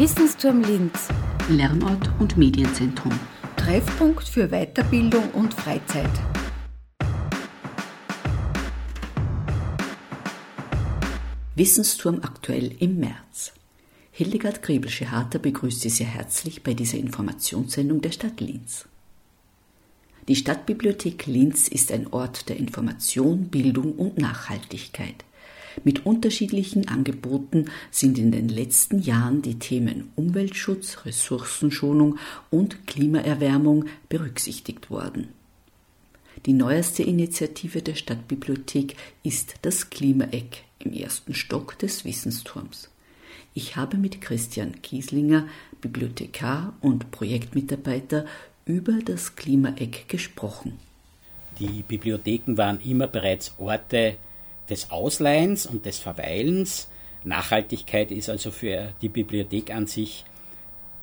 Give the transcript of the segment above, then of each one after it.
Wissensturm Linz. Lernort und Medienzentrum. Treffpunkt für Weiterbildung und Freizeit. Wissensturm aktuell im März. Hildegard Grebelsche-Harter begrüßt Sie sehr herzlich bei dieser Informationssendung der Stadt Linz. Die Stadtbibliothek Linz ist ein Ort der Information, Bildung und Nachhaltigkeit. Mit unterschiedlichen Angeboten sind in den letzten Jahren die Themen Umweltschutz, Ressourcenschonung und Klimaerwärmung berücksichtigt worden. Die neueste Initiative der Stadtbibliothek ist das Klimaeck im ersten Stock des Wissensturms. Ich habe mit Christian Kieslinger, Bibliothekar und Projektmitarbeiter, über das Klimaeck gesprochen. Die Bibliotheken waren immer bereits Orte des Ausleihens und des Verweilens. Nachhaltigkeit ist also für die Bibliothek an sich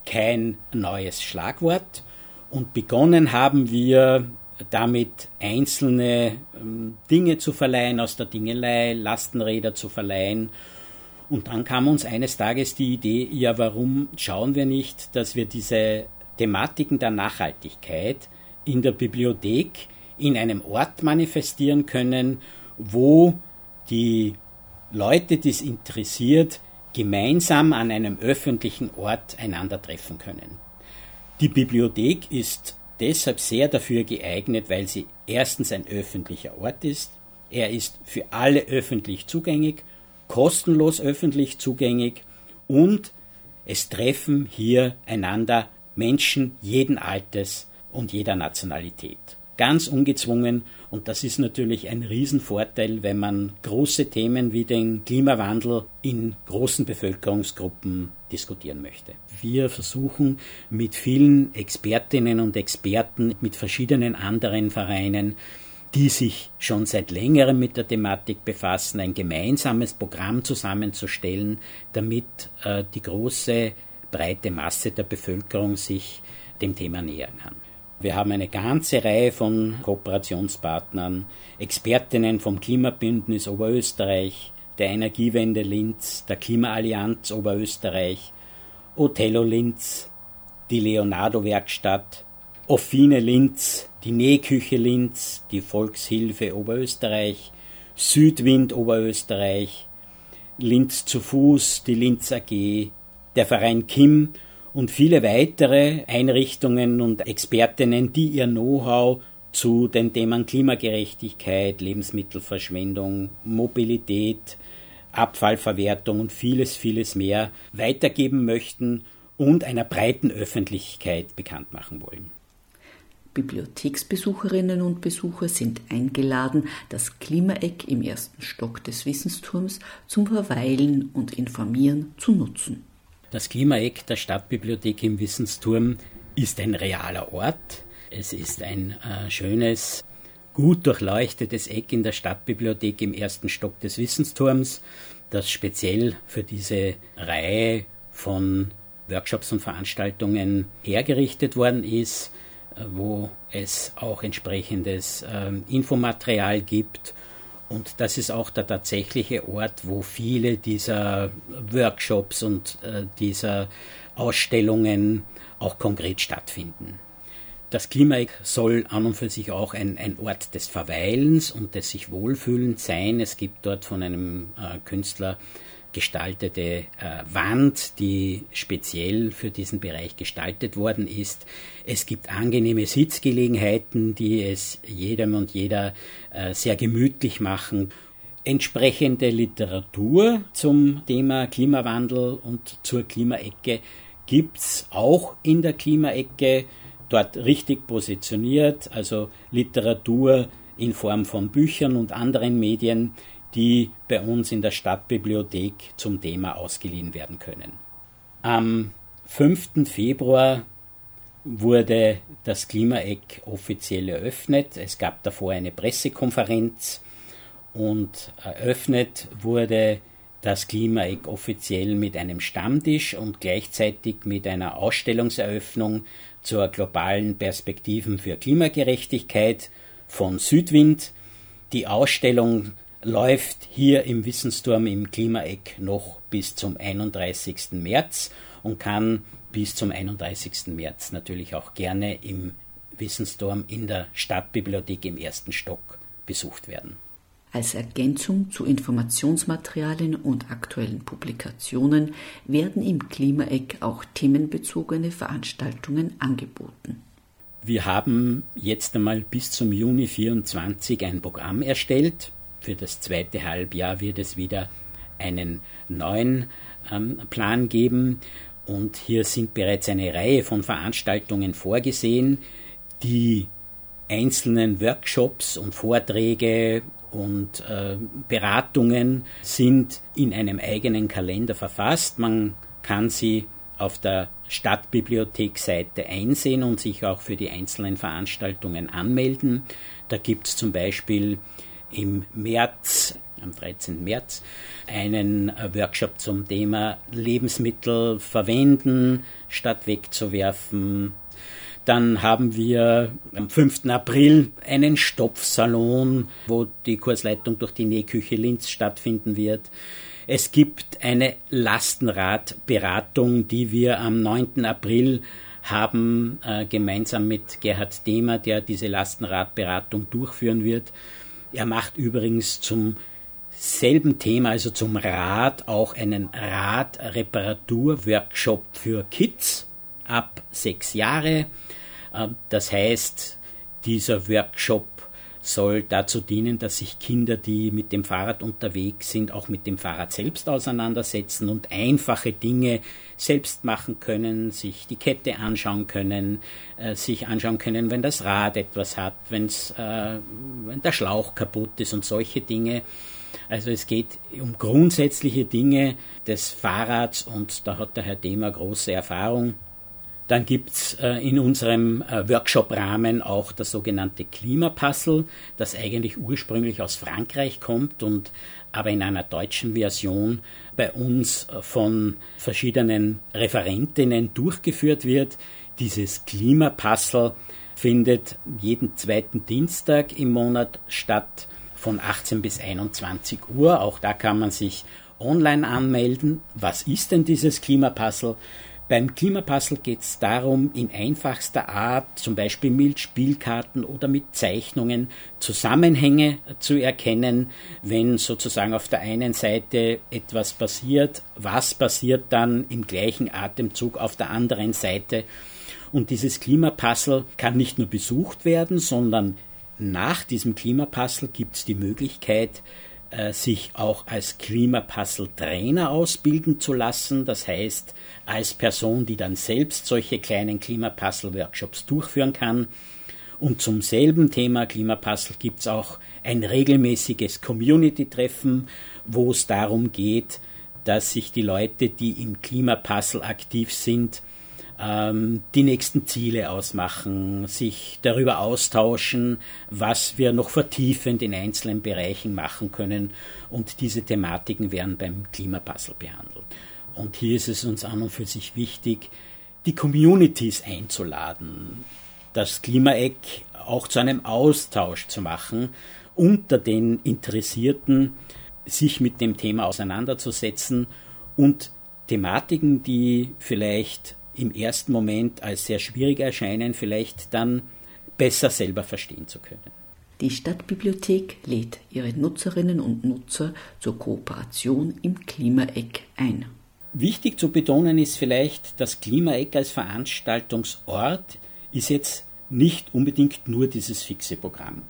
kein neues Schlagwort. Und begonnen haben wir damit einzelne ähm, Dinge zu verleihen aus der Dingelei, Lastenräder zu verleihen. Und dann kam uns eines Tages die Idee, ja, warum schauen wir nicht, dass wir diese Thematiken der Nachhaltigkeit in der Bibliothek in einem Ort manifestieren können, wo die Leute, die es interessiert, gemeinsam an einem öffentlichen Ort einander treffen können. Die Bibliothek ist deshalb sehr dafür geeignet, weil sie erstens ein öffentlicher Ort ist, er ist für alle öffentlich zugänglich, kostenlos öffentlich zugänglich und es treffen hier einander Menschen jeden Alters und jeder Nationalität. Ganz ungezwungen und das ist natürlich ein Riesenvorteil, wenn man große Themen wie den Klimawandel in großen Bevölkerungsgruppen diskutieren möchte. Wir versuchen mit vielen Expertinnen und Experten, mit verschiedenen anderen Vereinen, die sich schon seit längerem mit der Thematik befassen, ein gemeinsames Programm zusammenzustellen, damit äh, die große, breite Masse der Bevölkerung sich dem Thema nähern kann. Wir haben eine ganze Reihe von Kooperationspartnern, Expertinnen vom Klimabündnis Oberösterreich, der Energiewende Linz, der Klimaallianz Oberösterreich, Othello Linz, die Leonardo Werkstatt, Offine Linz, die Nähküche Linz, die Volkshilfe Oberösterreich, Südwind Oberösterreich, Linz zu Fuß, die Linz AG, der Verein Kim und viele weitere Einrichtungen und Expertinnen, die ihr Know-how zu den Themen Klimagerechtigkeit, Lebensmittelverschwendung, Mobilität, Abfallverwertung und vieles, vieles mehr weitergeben möchten und einer breiten Öffentlichkeit bekannt machen wollen. Bibliotheksbesucherinnen und Besucher sind eingeladen, das Klimaeck im ersten Stock des Wissensturms zum Verweilen und Informieren zu nutzen. Das Klimaeck der Stadtbibliothek im Wissensturm ist ein realer Ort. Es ist ein äh, schönes, gut durchleuchtetes Eck in der Stadtbibliothek im ersten Stock des Wissensturms, das speziell für diese Reihe von Workshops und Veranstaltungen hergerichtet worden ist, äh, wo es auch entsprechendes äh, Infomaterial gibt und das ist auch der tatsächliche Ort, wo viele dieser Workshops und äh, dieser Ausstellungen auch konkret stattfinden. Das Klimaeck soll an und für sich auch ein, ein Ort des Verweilens und des sich Wohlfühlens sein. Es gibt dort von einem äh, Künstler gestaltete äh, Wand, die speziell für diesen Bereich gestaltet worden ist. Es gibt angenehme Sitzgelegenheiten, die es jedem und jeder äh, sehr gemütlich machen. Entsprechende Literatur zum Thema Klimawandel und zur Klimaecke gibt es auch in der Klimaecke, dort richtig positioniert, also Literatur in Form von Büchern und anderen Medien, die bei uns in der Stadtbibliothek zum Thema ausgeliehen werden können. Am 5. Februar wurde das Klimaeck offiziell eröffnet. Es gab davor eine Pressekonferenz und eröffnet wurde das Klimaeck offiziell mit einem Stammtisch und gleichzeitig mit einer Ausstellungseröffnung zur globalen Perspektiven für Klimagerechtigkeit von Südwind. Die Ausstellung läuft hier im Wissensturm im Klimaeck noch bis zum 31. März und kann bis zum 31. März natürlich auch gerne im Wissensturm in der Stadtbibliothek im ersten Stock besucht werden. Als Ergänzung zu Informationsmaterialien und aktuellen Publikationen werden im Klimaeck auch themenbezogene Veranstaltungen angeboten. Wir haben jetzt einmal bis zum Juni 24 ein Programm erstellt. Für das zweite Halbjahr wird es wieder einen neuen ähm, Plan geben. Und hier sind bereits eine Reihe von Veranstaltungen vorgesehen, die einzelnen Workshops und Vorträge und äh, Beratungen sind in einem eigenen Kalender verfasst. Man kann sie auf der Stadtbibliothekseite einsehen und sich auch für die einzelnen Veranstaltungen anmelden. Da gibt es zum Beispiel im März, am 13. März, einen äh, Workshop zum Thema Lebensmittel verwenden statt wegzuwerfen. Dann haben wir am 5. April einen Stopfsalon, wo die Kursleitung durch die Nähküche Linz stattfinden wird. Es gibt eine Lastenradberatung, die wir am 9. April haben, äh, gemeinsam mit Gerhard Demer, der diese Lastenradberatung durchführen wird. Er macht übrigens zum selben Thema, also zum Rad, auch einen Radreparaturworkshop für Kids ab sechs Jahre. Äh, das heißt, dieser Workshop soll dazu dienen, dass sich Kinder, die mit dem Fahrrad unterwegs sind, auch mit dem Fahrrad selbst auseinandersetzen und einfache Dinge selbst machen können, sich die Kette anschauen können, äh, sich anschauen können, wenn das Rad etwas hat, wenn's, äh, wenn der Schlauch kaputt ist und solche Dinge. Also es geht um grundsätzliche Dinge des Fahrrads und da hat der Herr Demer große Erfahrung. Dann gibt's äh, in unserem äh, Workshop-Rahmen auch das sogenannte Klimapuzzle, das eigentlich ursprünglich aus Frankreich kommt und aber in einer deutschen Version bei uns äh, von verschiedenen Referentinnen durchgeführt wird. Dieses Klimapuzzle findet jeden zweiten Dienstag im Monat statt von 18 bis 21 Uhr. Auch da kann man sich online anmelden. Was ist denn dieses Klimapuzzle? Beim Klimapuzzle geht es darum, in einfachster Art, zum Beispiel mit Spielkarten oder mit Zeichnungen, Zusammenhänge zu erkennen, wenn sozusagen auf der einen Seite etwas passiert, was passiert dann im gleichen Atemzug auf der anderen Seite. Und dieses Klimapuzzle kann nicht nur besucht werden, sondern nach diesem Klimapuzzle gibt es die Möglichkeit, sich auch als Klimapuzzle-Trainer ausbilden zu lassen. Das heißt, als Person, die dann selbst solche kleinen Klimapuzzle-Workshops durchführen kann. Und zum selben Thema Klimapuzzle gibt es auch ein regelmäßiges Community-Treffen, wo es darum geht, dass sich die Leute, die im Klimapuzzle aktiv sind, ähm, die nächsten Ziele ausmachen, sich darüber austauschen, was wir noch vertiefend in einzelnen Bereichen machen können. Und diese Thematiken werden beim Klimapuzzle behandelt. Und hier ist es uns an und für sich wichtig, die Communities einzuladen, das Klimaeck auch zu einem Austausch zu machen unter den Interessierten, sich mit dem Thema auseinanderzusetzen und Thematiken, die vielleicht im ersten Moment als sehr schwierig erscheinen, vielleicht dann besser selber verstehen zu können. Die Stadtbibliothek lädt ihre Nutzerinnen und Nutzer zur Kooperation im Klimaeck ein. Wichtig zu betonen ist vielleicht, das Klimaeck als Veranstaltungsort ist jetzt nicht unbedingt nur dieses fixe Programm.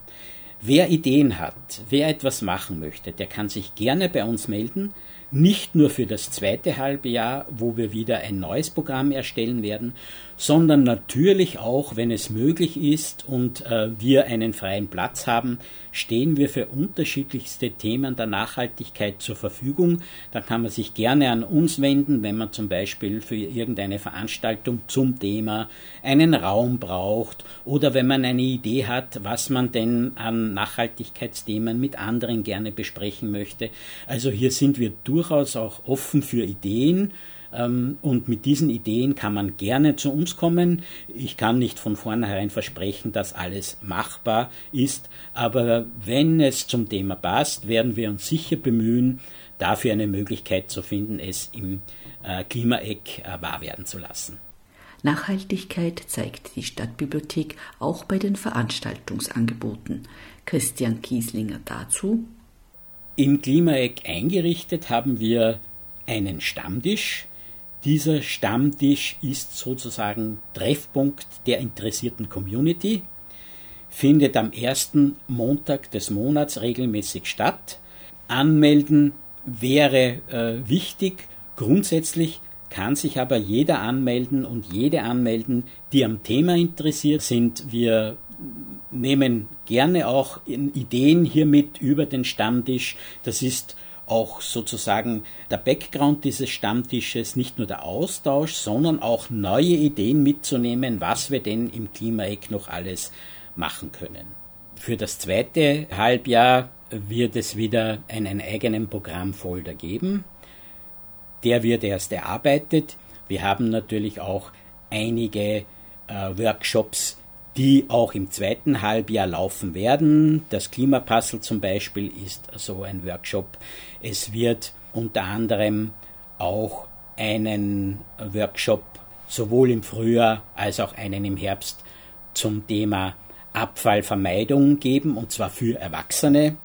Wer Ideen hat, wer etwas machen möchte, der kann sich gerne bei uns melden nicht nur für das zweite halbe Jahr, wo wir wieder ein neues Programm erstellen werden, sondern natürlich auch, wenn es möglich ist und äh, wir einen freien Platz haben, stehen wir für unterschiedlichste Themen der Nachhaltigkeit zur Verfügung. Da kann man sich gerne an uns wenden, wenn man zum Beispiel für irgendeine Veranstaltung zum Thema einen Raum braucht oder wenn man eine Idee hat, was man denn an Nachhaltigkeitsthemen mit anderen gerne besprechen möchte. Also hier sind wir durchaus auch offen für Ideen Ähm, und mit diesen Ideen kann man gerne zu uns kommen. Ich kann nicht von vornherein versprechen, dass alles machbar ist, aber wenn es zum Thema passt, werden wir uns sicher bemühen, dafür eine Möglichkeit zu finden, es im äh, Klimaeck äh, wahr werden zu lassen. Nachhaltigkeit zeigt die Stadtbibliothek auch bei den Veranstaltungsangeboten. Christian Kieslinger dazu. Im Klimaeck eingerichtet haben wir einen Stammtisch. Dieser Stammtisch ist sozusagen Treffpunkt der interessierten Community, findet am ersten Montag des Monats regelmäßig statt. Anmelden wäre äh, wichtig. Grundsätzlich kann sich aber jeder anmelden und jede anmelden, die am Thema interessiert sind. Wir nehmen gerne auch Ideen hiermit über den Stammtisch. Das ist auch sozusagen der Background dieses Stammtisches, nicht nur der Austausch, sondern auch neue Ideen mitzunehmen, was wir denn im Klimaeck noch alles machen können. Für das zweite Halbjahr wird es wieder einen eigenen Programmfolder geben. Der wird erst erarbeitet. Wir haben natürlich auch einige äh, Workshops die auch im zweiten Halbjahr laufen werden. Das Klimapuzzle zum Beispiel ist so ein Workshop. Es wird unter anderem auch einen Workshop sowohl im Frühjahr als auch einen im Herbst zum Thema Abfallvermeidung geben, und zwar für Erwachsene,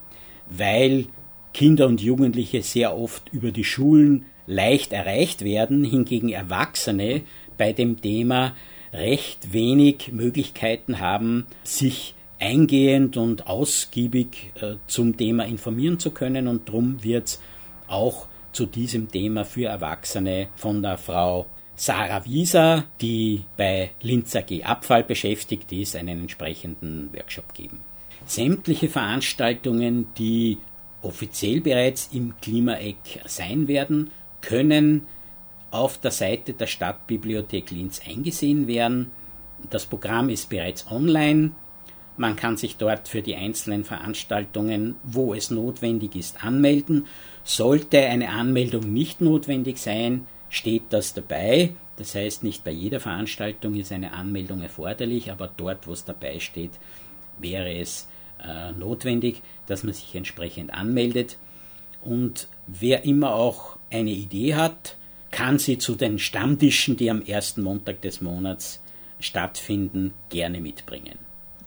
weil Kinder und Jugendliche sehr oft über die Schulen leicht erreicht werden, hingegen Erwachsene bei dem Thema recht wenig Möglichkeiten haben, sich eingehend und ausgiebig äh, zum Thema informieren zu können und darum wird es auch zu diesem Thema für Erwachsene von der Frau Sarah Wieser, die bei Linz AG Abfall beschäftigt ist, einen entsprechenden Workshop geben. Sämtliche Veranstaltungen, die offiziell bereits im Klimaeck sein werden, können auf der Seite der Stadtbibliothek Linz eingesehen werden. Das Programm ist bereits online. Man kann sich dort für die einzelnen Veranstaltungen, wo es notwendig ist, anmelden. Sollte eine Anmeldung nicht notwendig sein, steht das dabei. Das heißt, nicht bei jeder Veranstaltung ist eine Anmeldung erforderlich, aber dort, wo es dabei steht, wäre es äh, notwendig, dass man sich entsprechend anmeldet. Und wer immer auch eine Idee hat, kann sie zu den Stammtischen, die am ersten Montag des Monats stattfinden, gerne mitbringen.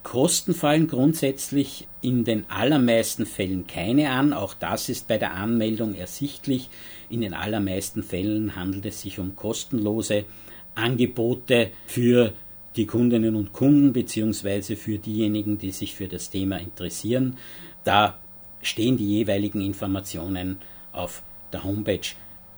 Kosten fallen grundsätzlich in den allermeisten Fällen keine an. Auch das ist bei der Anmeldung ersichtlich. In den allermeisten Fällen handelt es sich um kostenlose Angebote für die Kundinnen und Kunden beziehungsweise für diejenigen, die sich für das Thema interessieren. Da stehen die jeweiligen Informationen auf der Homepage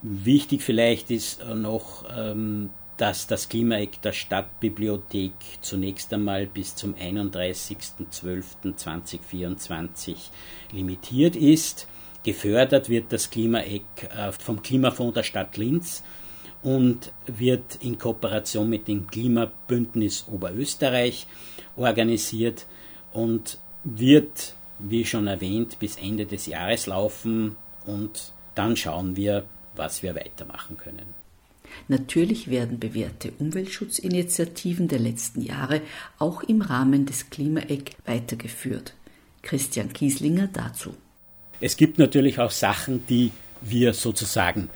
Wichtig vielleicht ist noch, ähm, dass das Klimaeck der Stadtbibliothek zunächst einmal bis zum 31.12.2024 limitiert ist. Gefördert wird das Klimaeck äh, vom Klimafonds der Stadt Linz und wird in Kooperation mit dem Klimabündnis Oberösterreich organisiert und wird, wie schon erwähnt, bis Ende des Jahres laufen und dann schauen wir, was wir weitermachen können. Natürlich werden bewährte Umweltschutzinitiativen der letzten Jahre auch im Rahmen des Klimaeck weitergeführt. Christian Kieslinger dazu. Es gibt natürlich auch Sachen, die wir sozusagen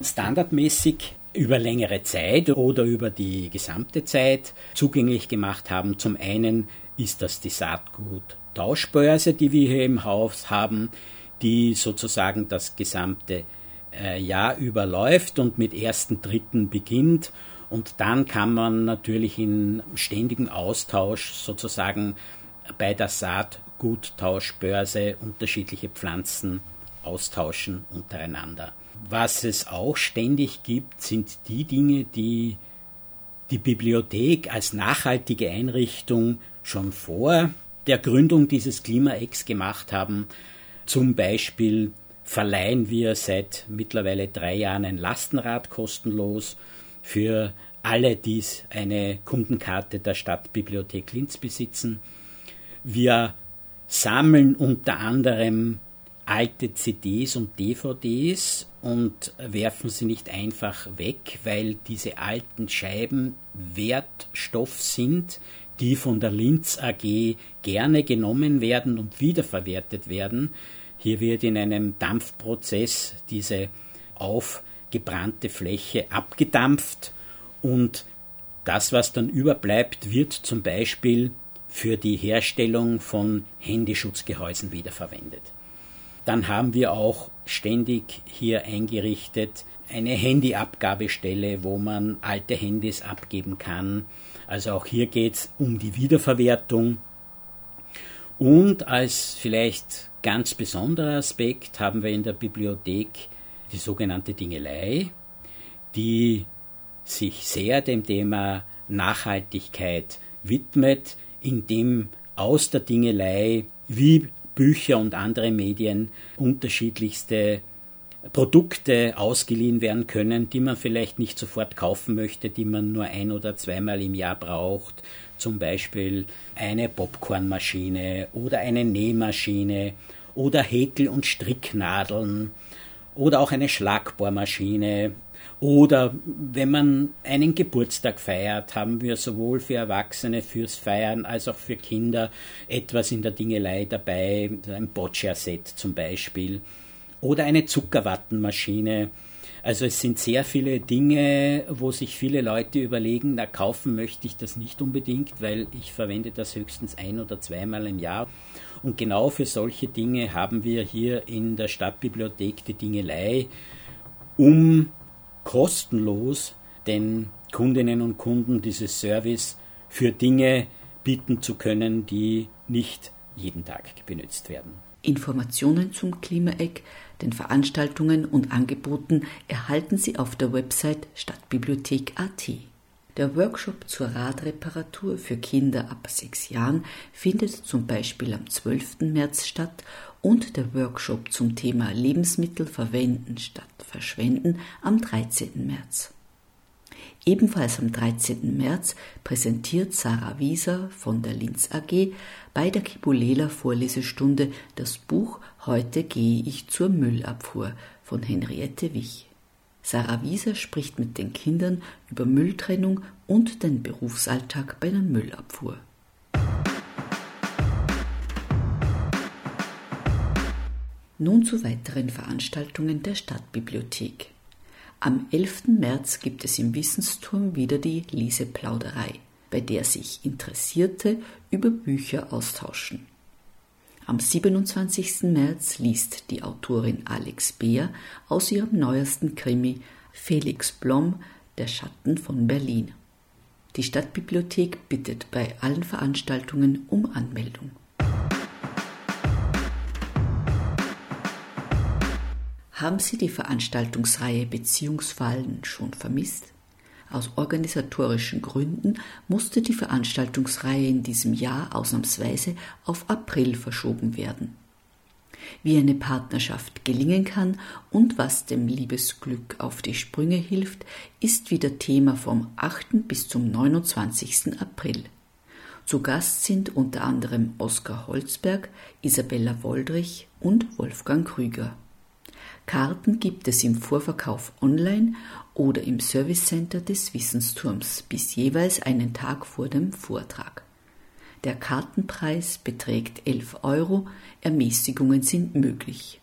standardmäßig über längere Zeit oder über die gesamte Zeit zugänglich gemacht haben. Zum einen ist das die Saatgut-Tauschbörse, die wir hier im Haus haben, die sozusagen das gesamte äh, Jahr überläuft und mit ersten Dritten beginnt. Und dann kann man natürlich in ständigem Austausch sozusagen bei der Saatguttauschbörse unterschiedliche Pflanzen austauschen untereinander. Was es auch ständig gibt, sind die Dinge, die die Bibliothek als nachhaltige Einrichtung schon vor der Gründung dieses Klimaex gemacht haben. Zum Beispiel verleihen wir seit mittlerweile drei Jahren ein Lastenrad kostenlos für alle, die eine Kundenkarte der Stadtbibliothek Linz besitzen. Wir sammeln unter anderem alte CDs und DVDs und werfen sie nicht einfach weg, weil diese alten Scheiben Wertstoff sind, die von der Linz AG gerne genommen werden und wiederverwertet werden. Hier wird in einem Dampfprozess diese aufgebrannte Fläche abgedampft und das, was dann überbleibt, wird zum Beispiel für die Herstellung von Handyschutzgehäusen wiederverwendet. Dann haben wir auch ständig hier eingerichtet eine Handyabgabestelle, wo man alte Handys abgeben kann. Also auch hier geht es um die Wiederverwertung. Und als vielleicht ganz besonderer Aspekt haben wir in der Bibliothek die sogenannte Dingelei, die sich sehr dem Thema Nachhaltigkeit widmet, indem aus der Dingelei wie Bücher und andere Medien unterschiedlichste Produkte ausgeliehen werden können, die man vielleicht nicht sofort kaufen möchte, die man nur ein oder zweimal im Jahr braucht. Zum Beispiel eine Popcornmaschine oder eine Nähmaschine oder Häkel- und Stricknadeln oder auch eine Schlagbohrmaschine. Oder wenn man einen Geburtstag feiert, haben wir sowohl für Erwachsene fürs Feiern als auch für Kinder etwas in der Dingelei dabei, ein Boccia-Set zum Beispiel oder eine Zuckerwattenmaschine. Also es sind sehr viele Dinge, wo sich viele Leute überlegen, na kaufen möchte ich das nicht unbedingt, weil ich verwende das höchstens ein oder zweimal im Jahr. Und genau für solche Dinge haben wir hier in der Stadtbibliothek die Dingelei, um kostenlos den Kundinnen und Kunden dieses Service für Dinge bieten zu können, die nicht jeden Tag benutzt werden. Informationen zum Klimaeck, den Veranstaltungen und Angeboten erhalten Sie auf der Website Stadtbibliothek.at. Der Workshop zur Radreparatur für Kinder ab sechs Jahren findet zum Beispiel am 12. März statt und der Workshop zum Thema Lebensmittel verwenden statt verschwenden am 13. März. Ebenfalls am 13. März präsentiert Sarah Wieser von der Linz AG bei der Kibulela Vorlesestunde das Buch Heute gehe ich zur Müllabfuhr von Henriette Wich. Sarah Wieser spricht mit den Kindern über Mülltrennung und den Berufsalltag bei der Müllabfuhr. Nun zu weiteren Veranstaltungen der Stadtbibliothek. Am 11. März gibt es im Wissensturm wieder die Leseplauderei, bei der sich Interessierte über Bücher austauschen. Am 27. März liest die Autorin Alex Beer aus ihrem neuesten Krimi Felix Blom Der Schatten von Berlin. Die Stadtbibliothek bittet bei allen Veranstaltungen um Anmeldung. Haben Sie die Veranstaltungsreihe Beziehungsfallen schon vermisst? Aus organisatorischen Gründen musste die Veranstaltungsreihe in diesem Jahr ausnahmsweise auf April verschoben werden. Wie eine Partnerschaft gelingen kann und was dem Liebesglück auf die Sprünge hilft, ist wieder Thema vom 8. bis zum 29. April. Zu Gast sind unter anderem Oskar Holzberg, Isabella Woldrich und Wolfgang Krüger. Karten gibt es im Vorverkauf online oder im Servicecenter des Wissensturms bis jeweils einen Tag vor dem Vortrag. Der Kartenpreis beträgt 11 Euro, Ermäßigungen sind möglich.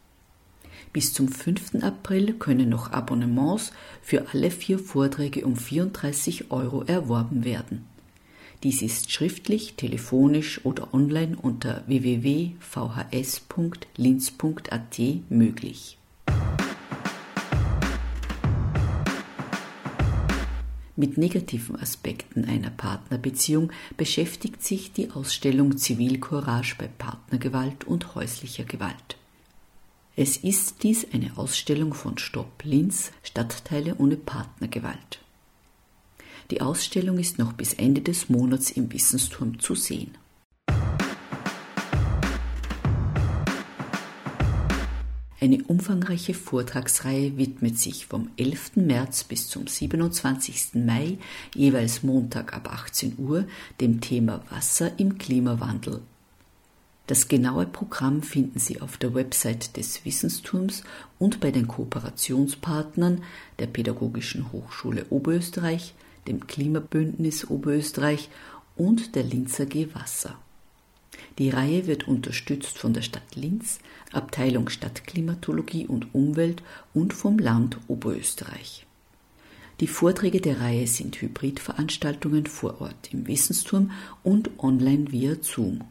Bis zum 5. April können noch Abonnements für alle vier Vorträge um 34 Euro erworben werden. Dies ist schriftlich, telefonisch oder online unter www.vhs.linz.at möglich. Mit negativen Aspekten einer Partnerbeziehung beschäftigt sich die Ausstellung Zivilcourage bei Partnergewalt und häuslicher Gewalt. Es ist dies eine Ausstellung von Stopp Linz Stadtteile ohne Partnergewalt. Die Ausstellung ist noch bis Ende des Monats im Wissensturm zu sehen. Eine umfangreiche Vortragsreihe widmet sich vom 11. März bis zum 27. Mai, jeweils Montag ab 18 Uhr, dem Thema Wasser im Klimawandel. Das genaue Programm finden Sie auf der Website des Wissensturms und bei den Kooperationspartnern der Pädagogischen Hochschule Oberösterreich, dem Klimabündnis Oberösterreich und der Linzer G Wasser. Die Reihe wird unterstützt von der Stadt Linz, Abteilung Stadtklimatologie und Umwelt und vom Land Oberösterreich. Die Vorträge der Reihe sind Hybridveranstaltungen vor Ort im Wissensturm und online via Zoom.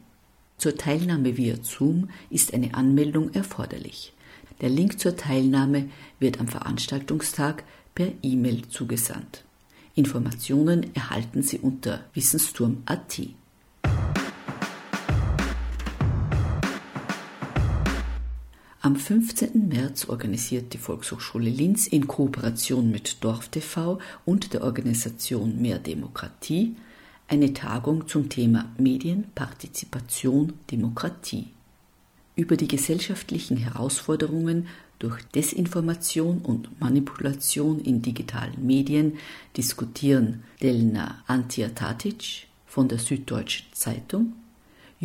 Zur Teilnahme via Zoom ist eine Anmeldung erforderlich. Der Link zur Teilnahme wird am Veranstaltungstag per E-Mail zugesandt. Informationen erhalten Sie unter wissensturm.at. Am 15. März organisiert die Volkshochschule Linz in Kooperation mit DorfTV und der Organisation Mehr Demokratie eine Tagung zum Thema Medien, Partizipation, Demokratie. Über die gesellschaftlichen Herausforderungen durch Desinformation und Manipulation in digitalen Medien diskutieren Delna Antiatatic von der Süddeutschen Zeitung,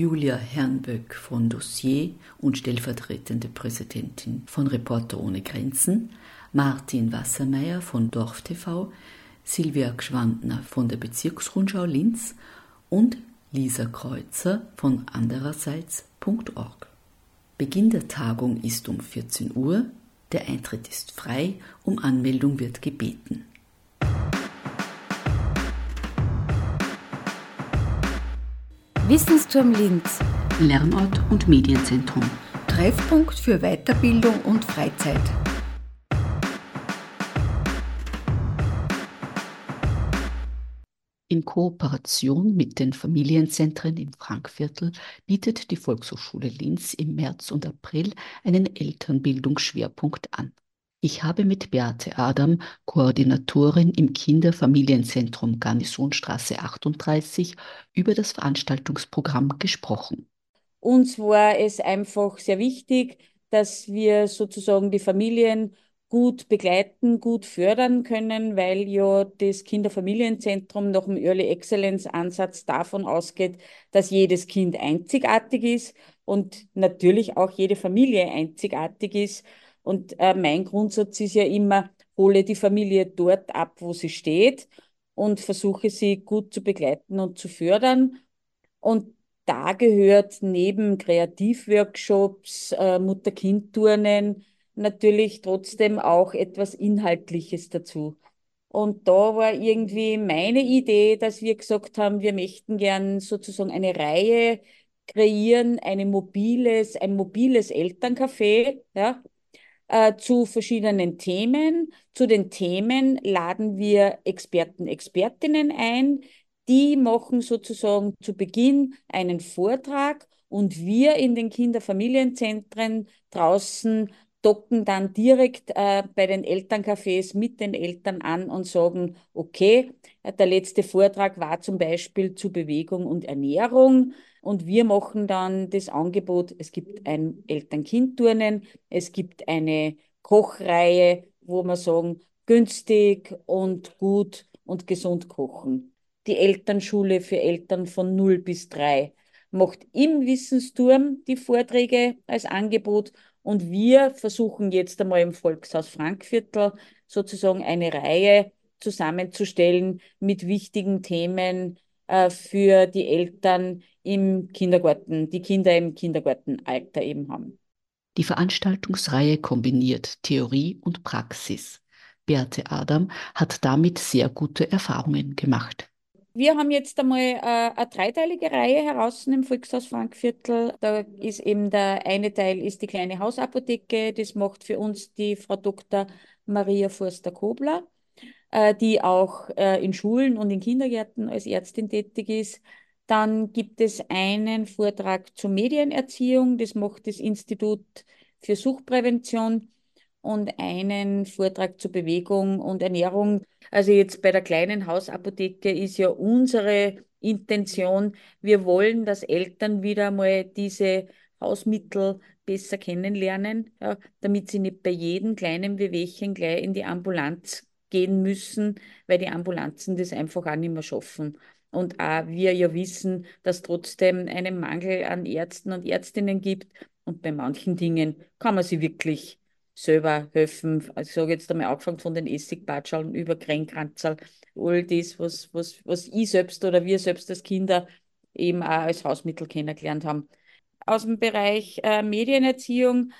Julia Hernböck von Dossier und stellvertretende Präsidentin von Reporter ohne Grenzen, Martin Wassermeier von Dorf TV, Silvia Gschwandner von der Bezirksrundschau Linz und Lisa Kreuzer von andererseits.org. Beginn der Tagung ist um 14 Uhr, der Eintritt ist frei, um Anmeldung wird gebeten. Wissensturm Linz. Lernort und Medienzentrum. Treffpunkt für Weiterbildung und Freizeit. In Kooperation mit den Familienzentren im Frankviertel bietet die Volkshochschule Linz im März und April einen Elternbildungsschwerpunkt an. Ich habe mit Beate Adam, Koordinatorin im Kinderfamilienzentrum Garnisonstraße 38, über das Veranstaltungsprogramm gesprochen. Uns war es einfach sehr wichtig, dass wir sozusagen die Familien gut begleiten, gut fördern können, weil ja das Kinderfamilienzentrum nach dem Early Excellence Ansatz davon ausgeht, dass jedes Kind einzigartig ist und natürlich auch jede Familie einzigartig ist. Und äh, mein Grundsatz ist ja immer, hole die Familie dort ab, wo sie steht und versuche sie gut zu begleiten und zu fördern. Und da gehört neben Kreativworkshops, äh, Mutter-Kind-Turnen, natürlich trotzdem auch etwas Inhaltliches dazu. Und da war irgendwie meine Idee, dass wir gesagt haben, wir möchten gern sozusagen eine Reihe kreieren, eine mobiles, ein mobiles Elterncafé, ja, äh, zu verschiedenen Themen. Zu den Themen laden wir Experten, Expertinnen ein. Die machen sozusagen zu Beginn einen Vortrag und wir in den Kinderfamilienzentren draußen docken dann direkt äh, bei den Elterncafés mit den Eltern an und sagen, okay, der letzte Vortrag war zum Beispiel zu Bewegung und Ernährung und wir machen dann das Angebot, es gibt ein Eltern-Kind-Turnen, es gibt eine Kochreihe, wo wir sagen, günstig und gut und gesund kochen. Die Elternschule für Eltern von 0 bis 3 macht im Wissensturm die Vorträge als Angebot und wir versuchen jetzt einmal im Volkshaus Frankviertel sozusagen eine Reihe zusammenzustellen mit wichtigen Themen äh, für die Eltern im Kindergarten, die Kinder im Kindergartenalter eben haben. Die Veranstaltungsreihe kombiniert Theorie und Praxis. Beate Adam hat damit sehr gute Erfahrungen gemacht. Wir haben jetzt einmal äh, eine dreiteilige Reihe heraus im Volkshaus Frankviertel. Da ist eben der eine Teil ist die kleine Hausapotheke. Das macht für uns die Frau Dr. Maria Forster-Kobler, äh, die auch äh, in Schulen und in Kindergärten als Ärztin tätig ist. Dann gibt es einen Vortrag zur Medienerziehung. Das macht das Institut für Suchtprävention und einen Vortrag zur Bewegung und Ernährung. Also jetzt bei der kleinen Hausapotheke ist ja unsere Intention, wir wollen, dass Eltern wieder mal diese Hausmittel besser kennenlernen, ja, damit sie nicht bei jedem kleinen Wehwehchen gleich in die Ambulanz gehen müssen, weil die Ambulanzen das einfach auch nicht mehr schaffen. Und auch wir ja wissen, dass trotzdem einen Mangel an Ärzten und Ärztinnen gibt. Und bei manchen Dingen kann man sie wirklich selber helfen. Also ich sage jetzt einmal angefangen von den Essigbatscheln über Kränkranzerl, all das, was, was, was ich selbst oder wir selbst als Kinder eben auch als Hausmittel kennengelernt haben. Aus dem Bereich äh, Medienerziehung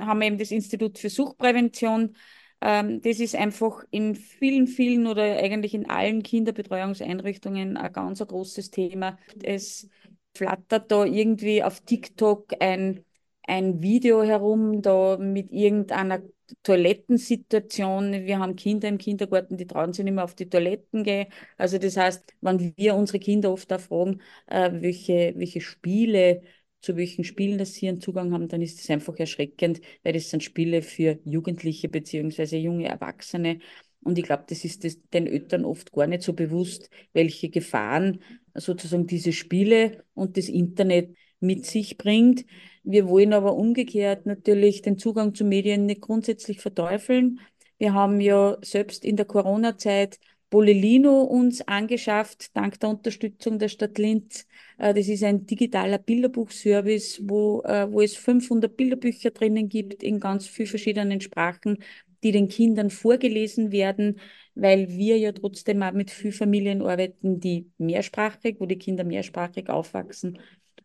haben wir eben das Institut für Suchtprävention. Ähm, das ist einfach in vielen, vielen oder eigentlich in allen Kinderbetreuungseinrichtungen ein ganz ein großes Thema. Es flattert da irgendwie auf TikTok ein ein Video herum, da mit irgendeiner Toilettensituation. Wir haben Kinder im Kindergarten, die trauen sich nicht mehr auf die Toiletten gehen. Also das heißt, wenn wir unsere Kinder oft auch fragen, äh, welche, welche Spiele, zu welchen Spielen das sie einen Zugang haben, dann ist das einfach erschreckend, weil das sind Spiele für Jugendliche beziehungsweise junge Erwachsene. Und ich glaube, das ist das den Eltern oft gar nicht so bewusst, welche Gefahren sozusagen diese Spiele und das Internet mit sich bringt. Wir wollen aber umgekehrt natürlich den Zugang zu Medien nicht grundsätzlich verteufeln. Wir haben ja selbst in der Corona-Zeit Bolelino uns angeschafft, dank der Unterstützung der Stadt Linz. Äh, das ist ein digitaler Bilderbuchservice, wo, äh, wo es 500 Bilderbücher drinnen gibt in ganz vielen verschiedenen Sprachen, die den Kindern vorgelesen werden, weil wir ja trotzdem auch mit vielen Familien arbeiten, die mehrsprachig, wo die Kinder mehrsprachig aufwachsen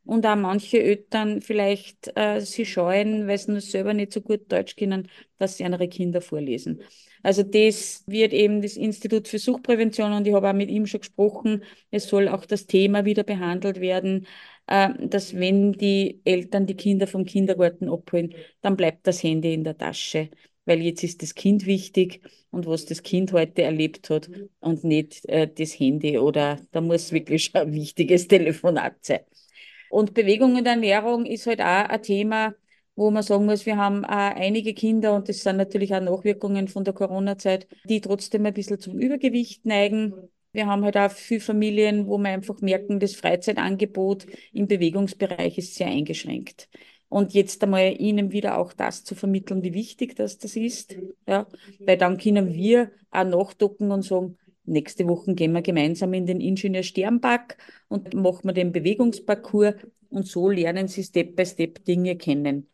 und auch manche Eltern vielleicht äh, sie scheuen, weil sie nur selber nicht so gut Deutsch können, dass sie ihre Kinder vorlesen. Also das wird eben das Institut für Suchtprävention und ich habe auch mit ihm schon gesprochen, es soll auch das Thema wieder behandelt werden, äh, dass wenn die Eltern die Kinder vom Kindergarten abholen, dann bleibt das Handy in der Tasche weil jetzt ist das Kind wichtig und was das Kind heute erlebt hat und nicht äh, das Handy oder da muss wirklich ein wichtiges Telefonat sein. Und Bewegung und Ernährung ist halt auch ein Thema, wo man sagen muss, wir haben einige Kinder, und das sind natürlich auch Nachwirkungen von der Corona-Zeit, die trotzdem ein bisschen zum Übergewicht neigen. Wir haben halt auch viele Familien, wo wir einfach merken, das Freizeitangebot im Bewegungsbereich ist sehr eingeschränkt. Und jetzt einmal ihnen wieder auch das zu vermitteln, wie wichtig das, das ist. Ja, weil dann können wir auch nachdocken und sagen, Nächste Woche gehen wir gemeinsam in den Ingenieur Sternpark und machen wir den Bewegungsparcours und so lernen sie Step by Step Dinge kennen.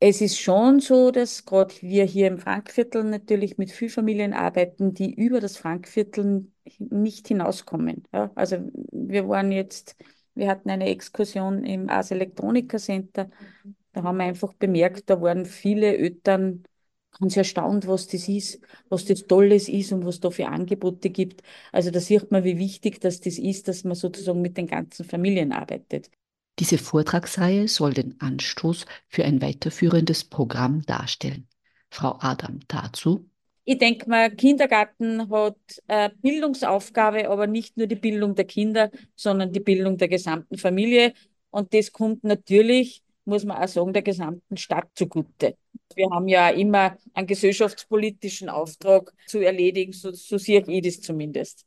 Es ist schon so, dass gerade wir hier im Frankviertel natürlich mit vielen Familien arbeiten, die über das Frankviertel nicht hinauskommen. Ja, also wir waren jetzt, wir hatten eine Exkursion im Ars Electronica Center. Da haben wir einfach bemerkt, da waren viele Eltern ganz erstaunt, was das ist, was das Tolles ist und was da für Angebote gibt. Also da sieht man, wie wichtig das, das ist, dass man sozusagen mit den ganzen Familien arbeitet. Diese Vortragsreihe soll den Anstoß für ein weiterführendes Programm darstellen. Frau Adam dazu. Ich denke mal, Kindergarten hat eine Bildungsaufgabe, aber nicht nur die Bildung der Kinder, sondern die Bildung der gesamten Familie. Und das kommt natürlich muss man auch sagen, der gesamten Stadt zugute. Wir haben ja immer einen gesellschaftspolitischen Auftrag zu erledigen, so, so sehe ich das zumindest.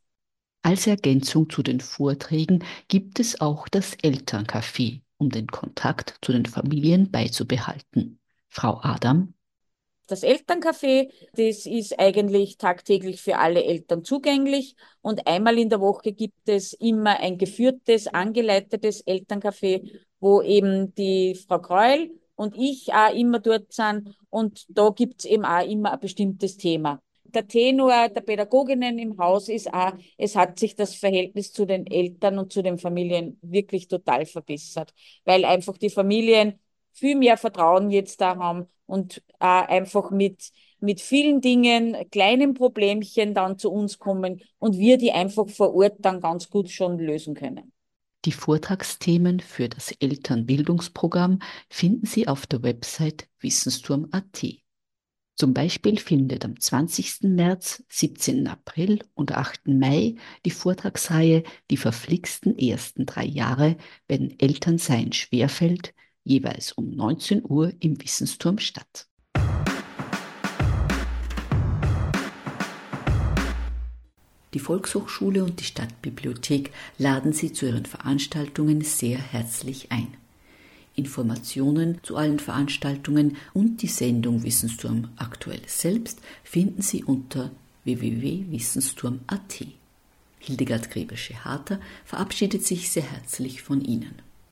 Als Ergänzung zu den Vorträgen gibt es auch das Elterncafé, um den Kontakt zu den Familien beizubehalten. Frau Adam. Das Elterncafé, das ist eigentlich tagtäglich für alle Eltern zugänglich und einmal in der Woche gibt es immer ein geführtes, angeleitetes Elterncafé, wo eben die Frau Kreul und ich auch immer dort sind. Und da gibt es eben auch immer ein bestimmtes Thema. Der Tenor der Pädagoginnen im Haus ist auch, es hat sich das Verhältnis zu den Eltern und zu den Familien wirklich total verbessert, weil einfach die Familien viel mehr Vertrauen jetzt da haben und äh, einfach mit, mit vielen Dingen, kleinen Problemchen dann zu uns kommen und wir die einfach vor Ort dann ganz gut schon lösen können. Die Vortragsthemen für das Elternbildungsprogramm finden Sie auf der Website wissensturm.at. Zum Beispiel findet am 20. März, 17. April und 8. Mai die Vortragsreihe Die verflixten ersten drei Jahre, wenn Elternsein schwerfällt, jeweils um 19 Uhr im Wissensturm statt. Die Volkshochschule und die Stadtbibliothek laden Sie zu ihren Veranstaltungen sehr herzlich ein. Informationen zu allen Veranstaltungen und die Sendung Wissensturm aktuell selbst finden Sie unter www.wissensturm.at. Hildegard Grebelsche-Harter verabschiedet sich sehr herzlich von Ihnen.